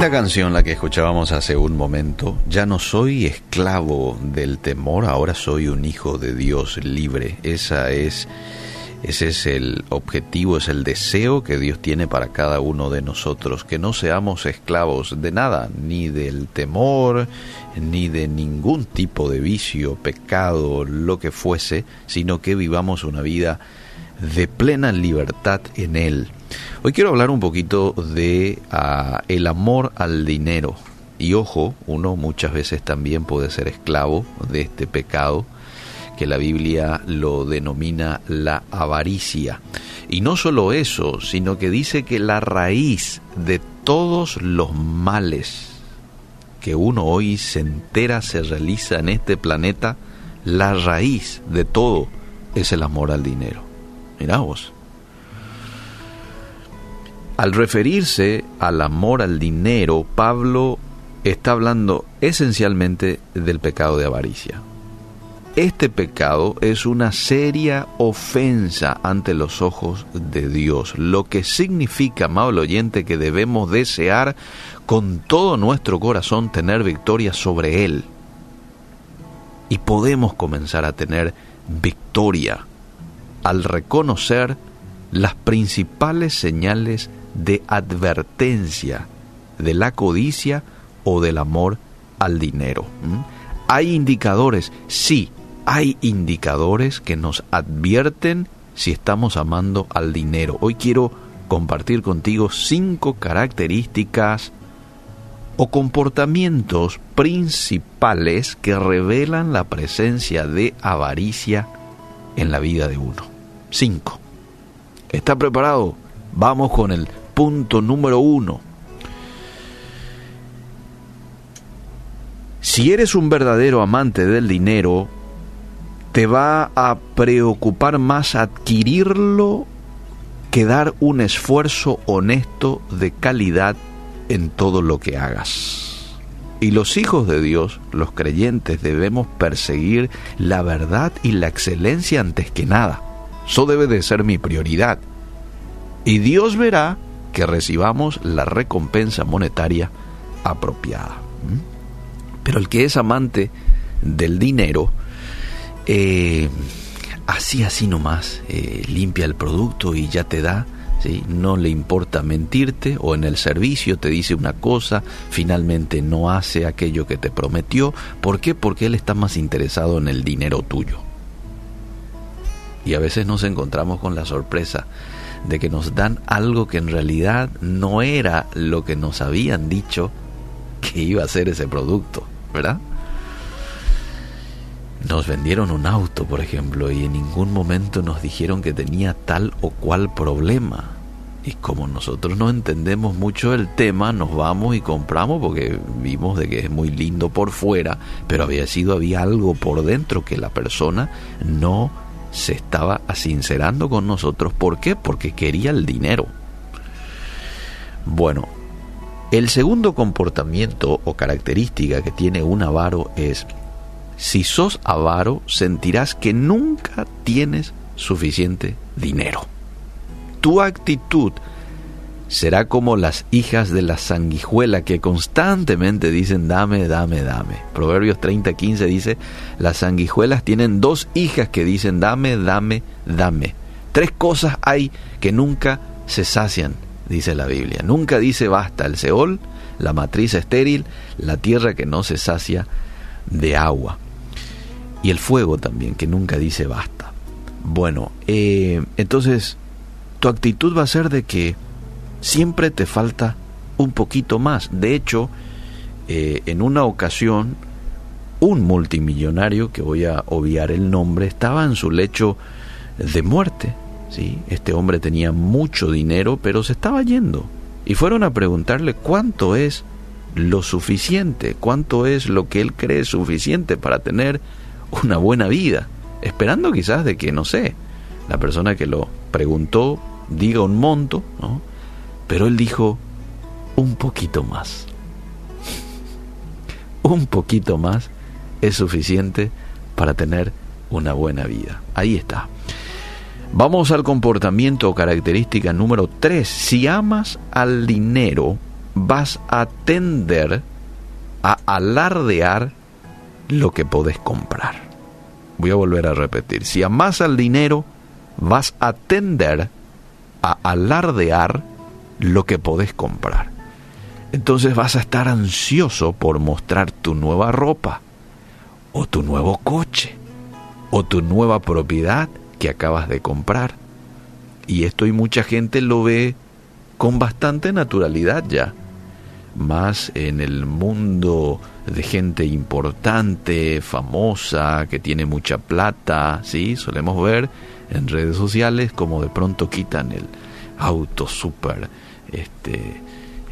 Linda canción la que escuchábamos hace un momento. Ya no soy esclavo del temor, ahora soy un hijo de Dios libre. Esa es ese es el objetivo, es el deseo que Dios tiene para cada uno de nosotros, que no seamos esclavos de nada, ni del temor, ni de ningún tipo de vicio, pecado, lo que fuese, sino que vivamos una vida de plena libertad en Él. Hoy quiero hablar un poquito de ah, el amor al dinero. Y ojo, uno muchas veces también puede ser esclavo de este pecado que la Biblia lo denomina la avaricia. Y no solo eso, sino que dice que la raíz de todos los males que uno hoy se entera se realiza en este planeta, la raíz de todo es el amor al dinero. Mirá vos. Al referirse al amor al dinero, Pablo está hablando esencialmente del pecado de avaricia. Este pecado es una seria ofensa ante los ojos de Dios, lo que significa, amable oyente, que debemos desear con todo nuestro corazón tener victoria sobre Él. Y podemos comenzar a tener victoria al reconocer las principales señales de advertencia de la codicia o del amor al dinero. Hay indicadores, sí, hay indicadores que nos advierten si estamos amando al dinero. Hoy quiero compartir contigo cinco características o comportamientos principales que revelan la presencia de avaricia en la vida de uno. Cinco. ¿Está preparado? Vamos con el punto número uno. Si eres un verdadero amante del dinero, te va a preocupar más adquirirlo que dar un esfuerzo honesto de calidad en todo lo que hagas. Y los hijos de Dios, los creyentes, debemos perseguir la verdad y la excelencia antes que nada. Eso debe de ser mi prioridad. Y Dios verá que recibamos la recompensa monetaria apropiada. ¿Mm? Pero el que es amante del dinero, eh, así, así nomás, eh, limpia el producto y ya te da, ¿sí? no le importa mentirte o en el servicio te dice una cosa, finalmente no hace aquello que te prometió. ¿Por qué? Porque él está más interesado en el dinero tuyo. Y a veces nos encontramos con la sorpresa de que nos dan algo que en realidad no era lo que nos habían dicho que iba a ser ese producto, ¿verdad? Nos vendieron un auto, por ejemplo, y en ningún momento nos dijeron que tenía tal o cual problema. Y como nosotros no entendemos mucho el tema, nos vamos y compramos porque vimos de que es muy lindo por fuera, pero había sido había algo por dentro que la persona no se estaba sincerando con nosotros. ¿Por qué? Porque quería el dinero. Bueno, el segundo comportamiento o característica que tiene un avaro es si sos avaro, sentirás que nunca tienes suficiente dinero. Tu actitud será como las hijas de la sanguijuela que constantemente dicen dame, dame, dame. Proverbios 30:15 dice, las sanguijuelas tienen dos hijas que dicen dame, dame, dame. Tres cosas hay que nunca se sacian, dice la Biblia. Nunca dice basta el Seol, la matriz estéril, la tierra que no se sacia de agua y el fuego también, que nunca dice basta. Bueno, eh, entonces tu actitud va a ser de que siempre te falta un poquito más. De hecho, eh, en una ocasión, un multimillonario, que voy a obviar el nombre, estaba en su lecho de muerte. ¿sí? Este hombre tenía mucho dinero, pero se estaba yendo. Y fueron a preguntarle cuánto es lo suficiente, cuánto es lo que él cree suficiente para tener una buena vida, esperando quizás de que, no sé, la persona que lo preguntó diga un monto, ¿no? Pero él dijo un poquito más. un poquito más es suficiente para tener una buena vida. Ahí está. Vamos al comportamiento o característica número 3. Si amas al dinero, vas a tender a alardear lo que podés comprar. Voy a volver a repetir. Si amas al dinero, vas a tender a alardear lo que podés comprar. Entonces vas a estar ansioso por mostrar tu nueva ropa, o tu nuevo coche, o tu nueva propiedad que acabas de comprar. Y esto y mucha gente lo ve con bastante naturalidad ya. Más en el mundo de gente importante, famosa, que tiene mucha plata, ¿sí? Solemos ver en redes sociales como de pronto quitan el auto súper, este,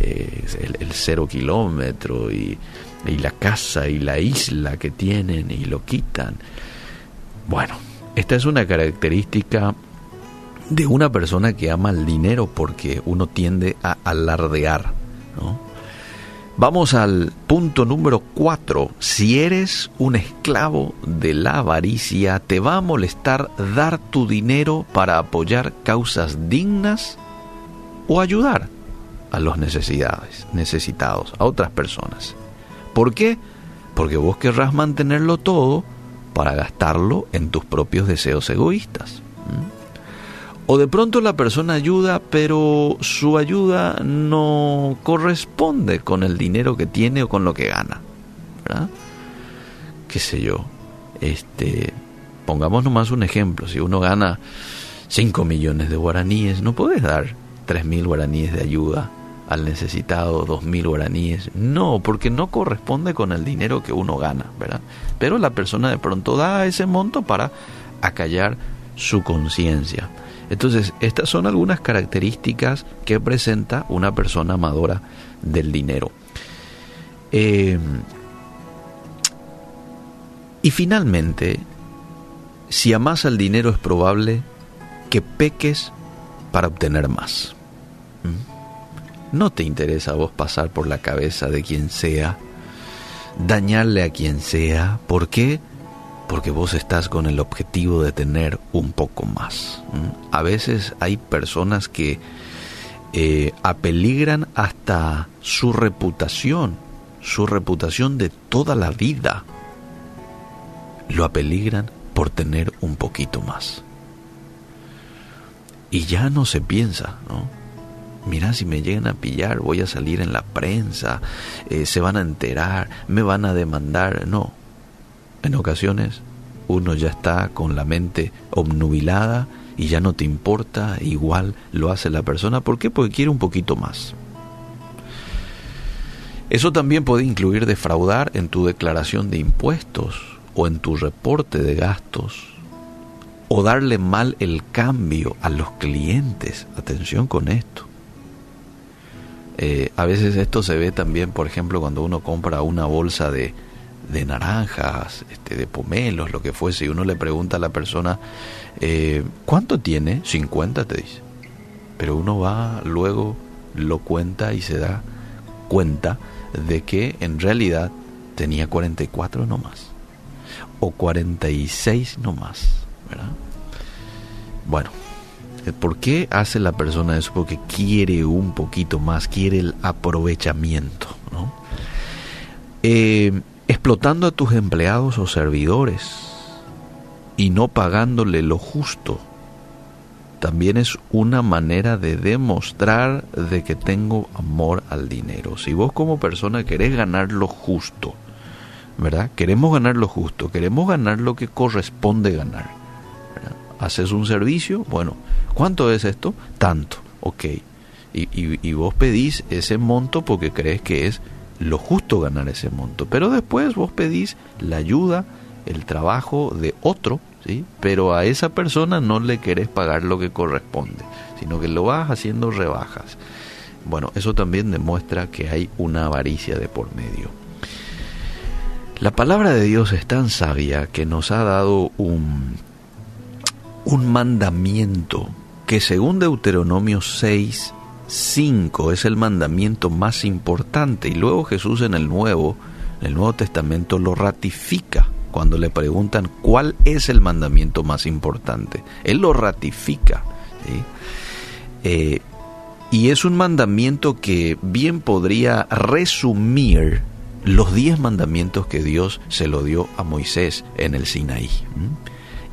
eh, el, cero kilómetro y, y la casa y la isla que tienen y lo quitan. Bueno, esta es una característica de una persona que ama el dinero porque uno tiende a alardear. Vamos al punto número 4. Si eres un esclavo de la avaricia, te va a molestar dar tu dinero para apoyar causas dignas o ayudar a los necesidades, necesitados, a otras personas. ¿Por qué? Porque vos querrás mantenerlo todo para gastarlo en tus propios deseos egoístas. O de pronto la persona ayuda, pero su ayuda no corresponde con el dinero que tiene o con lo que gana. ¿Verdad? ¿Qué sé yo? Este, pongamos nomás un ejemplo. Si uno gana 5 millones de guaraníes, no puedes dar 3 mil guaraníes de ayuda al necesitado, 2 mil guaraníes. No, porque no corresponde con el dinero que uno gana, ¿verdad? Pero la persona de pronto da ese monto para acallar su conciencia. Entonces, estas son algunas características que presenta una persona amadora del dinero. Eh, y finalmente, si amas al dinero es probable que peques para obtener más. ¿Mm? No te interesa a vos pasar por la cabeza de quien sea, dañarle a quien sea. ¿Por qué? porque vos estás con el objetivo de tener un poco más. A veces hay personas que eh, apeligran hasta su reputación, su reputación de toda la vida. Lo apeligran por tener un poquito más. Y ya no se piensa, ¿no? Mira, si me llegan a pillar, voy a salir en la prensa, eh, se van a enterar, me van a demandar. No, en ocasiones uno ya está con la mente obnubilada y ya no te importa, igual lo hace la persona. ¿Por qué? Porque quiere un poquito más. Eso también puede incluir defraudar en tu declaración de impuestos o en tu reporte de gastos o darle mal el cambio a los clientes. Atención con esto. Eh, a veces esto se ve también, por ejemplo, cuando uno compra una bolsa de, de naranjas, este, de pomelos, lo que fuese, y uno le pregunta a la persona, eh, ¿cuánto tiene? 50 te dice. Pero uno va, luego lo cuenta y se da cuenta de que en realidad tenía 44 nomás. O 46 nomás. Bueno, ¿por qué hace la persona eso? Porque quiere un poquito más, quiere el aprovechamiento. Eh, explotando a tus empleados o servidores y no pagándole lo justo, también es una manera de demostrar de que tengo amor al dinero. Si vos como persona querés ganar lo justo, ¿verdad? Queremos ganar lo justo, queremos ganar lo que corresponde ganar. Haces un servicio, bueno, ¿cuánto es esto? Tanto, ok. Y, y vos pedís ese monto porque crees que es lo justo ganar ese monto. Pero después vos pedís la ayuda, el trabajo de otro, ¿sí? pero a esa persona no le querés pagar lo que corresponde, sino que lo vas haciendo rebajas. Bueno, eso también demuestra que hay una avaricia de por medio. La palabra de Dios es tan sabia que nos ha dado un, un mandamiento que según Deuteronomio 6, 5 es el mandamiento más importante y luego Jesús en el Nuevo, en el Nuevo Testamento lo ratifica cuando le preguntan cuál es el mandamiento más importante. Él lo ratifica. Eh, Y es un mandamiento que bien podría resumir los diez mandamientos que Dios se lo dio a Moisés en el Sinaí.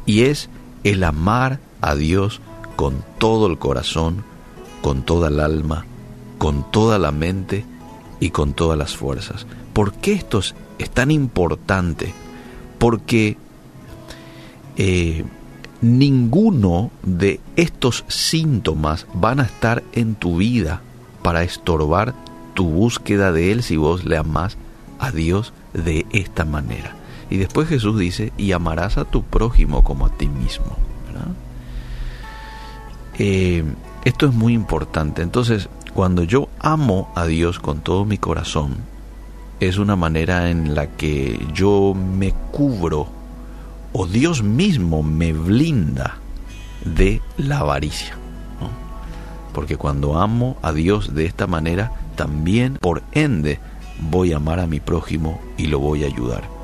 Y es el amar a Dios con todo el corazón, con toda el alma, con toda la mente y con todas las fuerzas. ¿Por qué esto es tan importante? Porque eh, ninguno de estos síntomas van a estar en tu vida para estorbar tu búsqueda de Él si vos le amás a Dios de esta manera. Y después Jesús dice, y amarás a tu prójimo como a ti mismo. Eh, esto es muy importante. Entonces, cuando yo amo a Dios con todo mi corazón, es una manera en la que yo me cubro o Dios mismo me blinda de la avaricia. Porque cuando amo a Dios de esta manera, también por ende voy a amar a mi prójimo y lo voy a ayudar.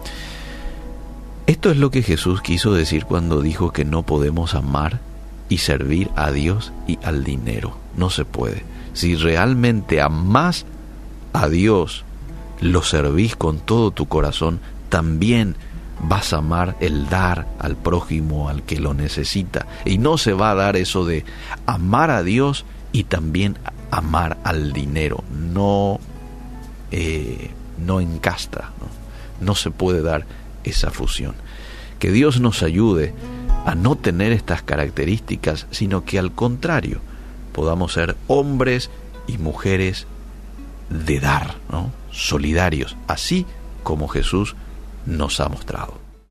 Esto es lo que Jesús quiso decir cuando dijo que no podemos amar y servir a Dios y al dinero. No se puede. Si realmente amás a Dios, lo servís con todo tu corazón, también vas a amar el dar al prójimo, al que lo necesita. Y no se va a dar eso de amar a Dios y también amar al dinero. No, eh, no encasta, ¿no? no se puede dar esa fusión. Que Dios nos ayude a no tener estas características, sino que al contrario, podamos ser hombres y mujeres de dar, ¿no? solidarios, así como Jesús nos ha mostrado.